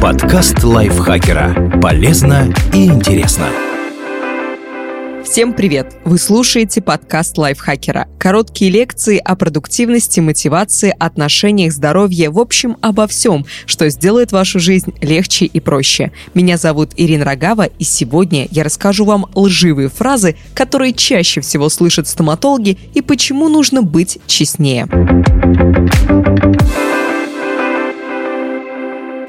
Подкаст лайфхакера. Полезно и интересно. Всем привет! Вы слушаете подкаст лайфхакера. Короткие лекции о продуктивности, мотивации, отношениях, здоровье, в общем, обо всем, что сделает вашу жизнь легче и проще. Меня зовут Ирина Рогава, и сегодня я расскажу вам лживые фразы, которые чаще всего слышат стоматологи и почему нужно быть честнее.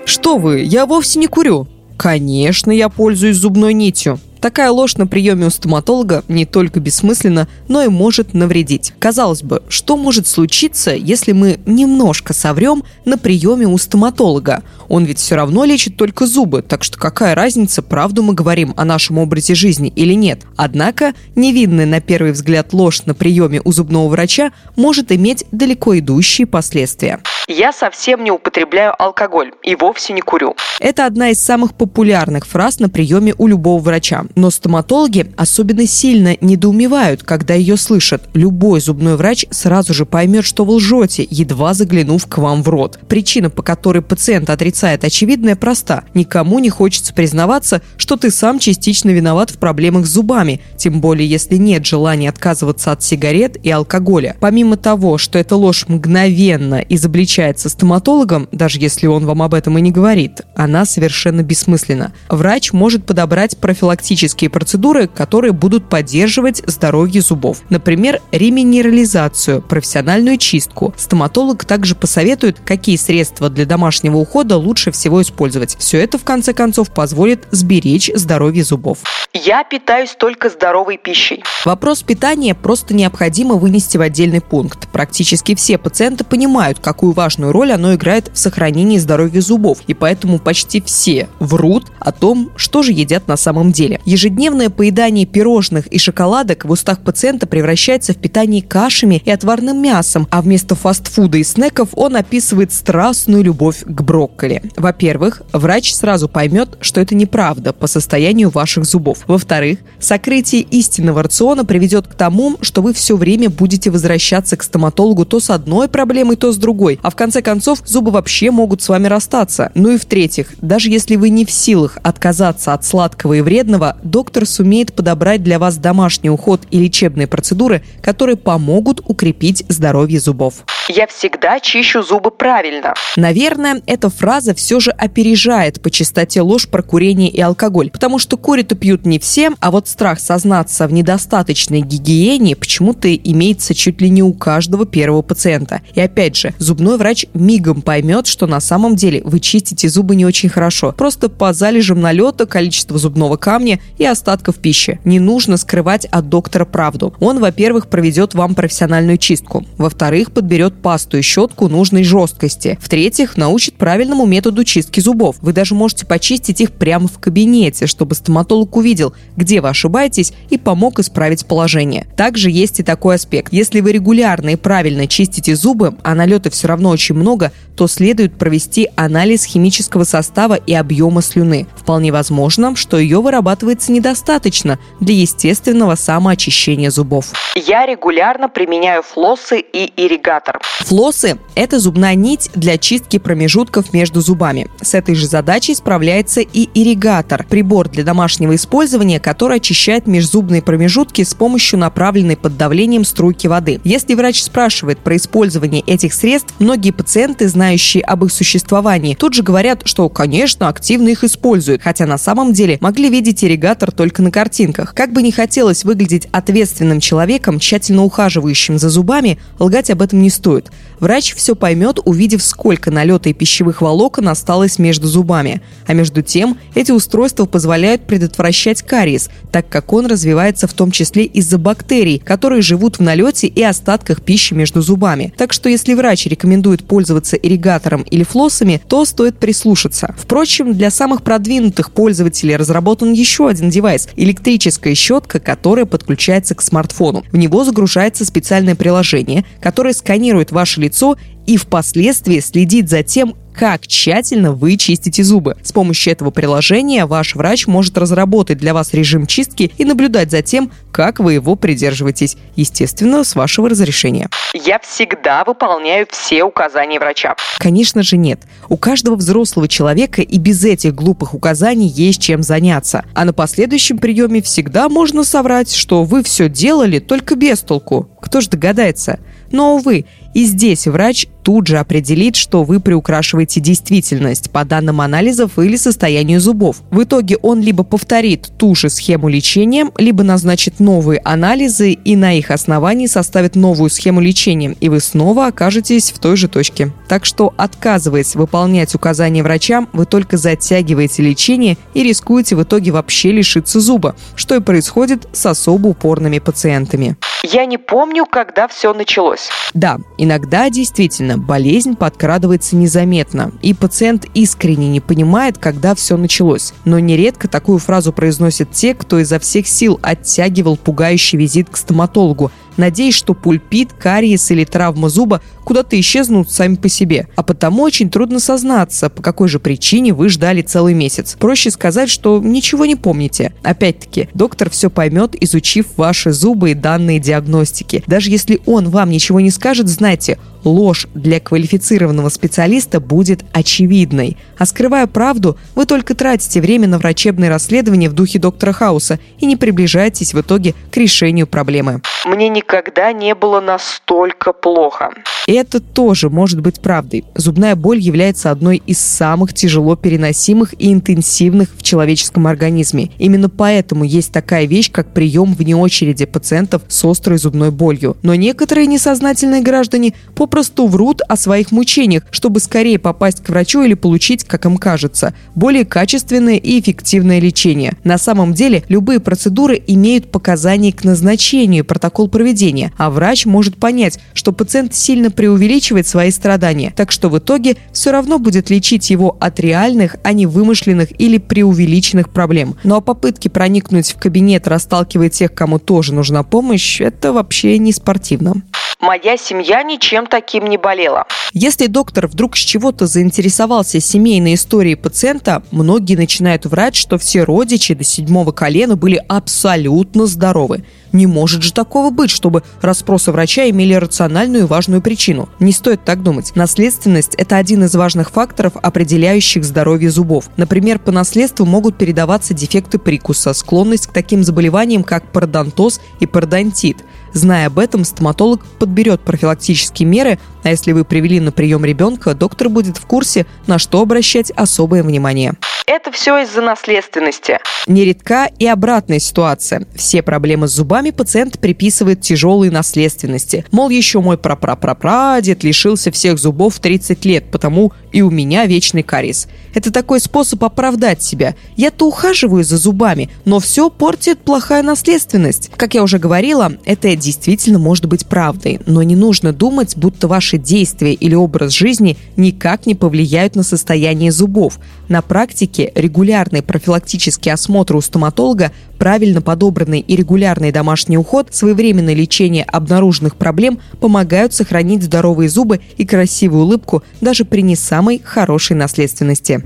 Что вы, я вовсе не курю. Конечно, я пользуюсь зубной нитью. Такая ложь на приеме у стоматолога не только бессмысленна, но и может навредить. Казалось бы, что может случиться, если мы немножко соврем на приеме у стоматолога? Он ведь все равно лечит только зубы, так что какая разница, правду мы говорим о нашем образе жизни или нет? Однако невинная на первый взгляд ложь на приеме у зубного врача может иметь далеко идущие последствия. Я совсем не употребляю алкоголь и вовсе не курю. Это одна из самых популярных фраз на приеме у любого врача. Но стоматологи особенно сильно недоумевают, когда ее слышат. Любой зубной врач сразу же поймет, что вы лжете, едва заглянув к вам в рот. Причина, по которой пациент отрицает очевидная, проста. Никому не хочется признаваться, что ты сам частично виноват в проблемах с зубами, тем более если нет желания отказываться от сигарет и алкоголя. Помимо того, что эта ложь мгновенно изобличается стоматологом, даже если он вам об этом и не говорит, она совершенно бессмысленна. Врач может подобрать профилактические косметические процедуры, которые будут поддерживать здоровье зубов. Например, реминерализацию, профессиональную чистку. Стоматолог также посоветует, какие средства для домашнего ухода лучше всего использовать. Все это, в конце концов, позволит сберечь здоровье зубов. Я питаюсь только здоровой пищей. Вопрос питания просто необходимо вынести в отдельный пункт. Практически все пациенты понимают, какую важную роль оно играет в сохранении здоровья зубов, и поэтому почти все врут о том, что же едят на самом деле. Ежедневное поедание пирожных и шоколадок в устах пациента превращается в питание кашами и отварным мясом, а вместо фастфуда и снеков он описывает страстную любовь к брокколи. Во-первых, врач сразу поймет, что это неправда по состоянию ваших зубов. Во-вторых, сокрытие истинного рациона приведет к тому, что вы все время будете возвращаться к стоматологу то с одной проблемой, то с другой, а в конце концов зубы вообще могут с вами расстаться. Ну и в-третьих, даже если вы не в силах отказаться от сладкого и вредного, доктор сумеет подобрать для вас домашний уход и лечебные процедуры, которые помогут укрепить здоровье зубов. Я всегда чищу зубы правильно. Наверное, эта фраза все же опережает по частоте ложь про курение и алкоголь, потому что курят и пьют не все, а вот страх сознаться в недостаточной гигиене почему-то имеется чуть ли не у каждого первого пациента. И опять же, зубной врач мигом поймет, что на самом деле вы чистите зубы не очень хорошо, просто по залежам налета, количества зубного камня и остатков пищи. Не нужно скрывать от доктора правду. Он, во-первых, проведет вам профессиональную чистку. Во-вторых, подберет пасту и щетку нужной жесткости. В-третьих, научит правильному методу чистки зубов. Вы даже можете почистить их прямо в кабинете, чтобы стоматолог увидел, где вы ошибаетесь и помог исправить положение. Также есть и такой аспект. Если вы регулярно и правильно чистите зубы, а налета все равно очень много, то следует провести анализ химического состава и объема слюны. Вполне возможно, что ее вырабатывается недостаточно для естественного самоочищения зубов. Я регулярно применяю флоссы и ирригатор. Флоссы – это зубная нить для чистки промежутков между зубами. С этой же задачей справляется и ирригатор – прибор для домашнего использования, который очищает межзубные промежутки с помощью направленной под давлением струйки воды. Если врач спрашивает про использование этих средств, многие пациенты, знающие об их существовании, тут же говорят, что, конечно, активно их используют, хотя на самом деле могли видеть ирригатор только на картинках. Как бы не хотелось выглядеть ответственным человеком, тщательно ухаживающим за зубами, лгать об этом не стоит. существует. Врач все поймет, увидев, сколько налета и пищевых волокон осталось между зубами. А между тем, эти устройства позволяют предотвращать кариес, так как он развивается в том числе из-за бактерий, которые живут в налете и остатках пищи между зубами. Так что если врач рекомендует пользоваться ирригатором или флоссами, то стоит прислушаться. Впрочем, для самых продвинутых пользователей разработан еще один девайс – электрическая щетка, которая подключается к смартфону. В него загружается специальное приложение, которое сканирует ваше лицо и впоследствии следит за тем, как тщательно вы чистите зубы. С помощью этого приложения ваш врач может разработать для вас режим чистки и наблюдать за тем, как вы его придерживаетесь, естественно, с вашего разрешения. Я всегда выполняю все указания врача. Конечно же нет. У каждого взрослого человека и без этих глупых указаний есть чем заняться. А на последующем приеме всегда можно соврать, что вы все делали только без толку. Кто же догадается? Но, увы, и здесь врач тут же определит, что вы приукрашиваете действительность по данным анализов или состоянию зубов. В итоге он либо повторит ту же схему лечения, либо назначит новые анализы и на их основании составит новую схему лечения, и вы снова окажетесь в той же точке. Так что, отказываясь выполнять указания врачам, вы только затягиваете лечение и рискуете в итоге вообще лишиться зуба, что и происходит с особо упорными пациентами. Я не помню, когда все началось. Да, иногда действительно болезнь подкрадывается незаметно, и пациент искренне не понимает, когда все началось. Но нередко такую фразу произносят те, кто изо всех сил оттягивал пугающий визит к стоматологу, надеясь, что пульпит, кариес или травма зуба куда-то исчезнут сами по себе. А потому очень трудно сознаться, по какой же причине вы ждали целый месяц. Проще сказать, что ничего не помните. Опять-таки, доктор все поймет, изучив ваши зубы и данные диагностики. Даже если он вам ничего не скажет, знайте, ложь для квалифицированного специалиста будет очевидной. А скрывая правду, вы только тратите время на врачебные расследования в духе доктора Хауса и не приближаетесь в итоге к решению проблемы. Мне никогда не было настолько плохо. Это тоже может быть правдой. Зубная боль является одной из самых тяжело переносимых и интенсивных в человеческом организме. Именно поэтому есть такая вещь, как прием вне очереди пациентов с острой зубной болью. Но некоторые несознательные граждане попросту врут о своих мучениях, чтобы скорее попасть к врачу или получить, как им кажется, более качественное и эффективное лечение. На самом деле любые процедуры имеют показания к назначению, протокол проведения, а врач может понять, что пациент сильно преувеличивает свои страдания, так что в итоге все равно будет лечить его от реальных, а не вымышленных или преувеличенных проблем. Ну а попытки проникнуть в кабинет, расталкивая тех, кому тоже нужна помощь, это вообще не спортивно. Моя семья ничем таким не болела. Если доктор вдруг с чего-то заинтересовался семейной историей пациента, многие начинают врать, что все родичи до седьмого колена были абсолютно здоровы. Не может же такого быть, чтобы расспросы врача имели рациональную и важную причину. Не стоит так думать. Наследственность – это один из важных факторов, определяющих здоровье зубов. Например, по наследству могут передаваться дефекты прикуса, склонность к таким заболеваниям, как пародонтоз и пародонтит. Зная об этом, стоматолог подберет профилактические меры, а если вы привели на прием ребенка, доктор будет в курсе, на что обращать особое внимание. Это все из-за наследственности. Нередка и обратная ситуация. Все проблемы с зубами пациент приписывает тяжелой наследственности. Мол, еще мой прапрапрапрадед лишился всех зубов в 30 лет, потому и у меня вечный кариес. Это такой способ оправдать себя. Я-то ухаживаю за зубами, но все портит плохая наследственность. Как я уже говорила, это действительно может быть правдой, но не нужно думать, будто ваши действия или образ жизни никак не повлияют на состояние зубов. На практике регулярный профилактический осмотр у стоматолога, правильно подобранный и регулярный домашний уход, своевременное лечение обнаруженных проблем помогают сохранить здоровые зубы и красивую улыбку даже при не самой хорошей наследственности.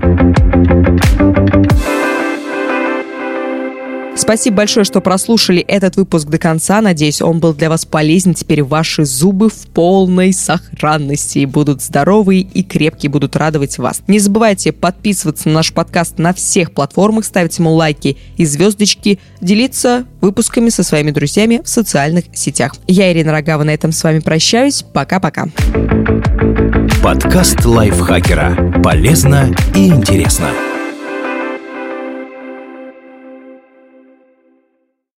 Спасибо большое, что прослушали этот выпуск до конца. Надеюсь, он был для вас полезен. Теперь ваши зубы в полной сохранности и будут здоровые и крепкие, будут радовать вас. Не забывайте подписываться на наш подкаст на всех платформах, ставить ему лайки и звездочки, делиться выпусками со своими друзьями в социальных сетях. Я, Ирина Рогава, на этом с вами прощаюсь. Пока-пока. Подкаст лайфхакера. Полезно и интересно.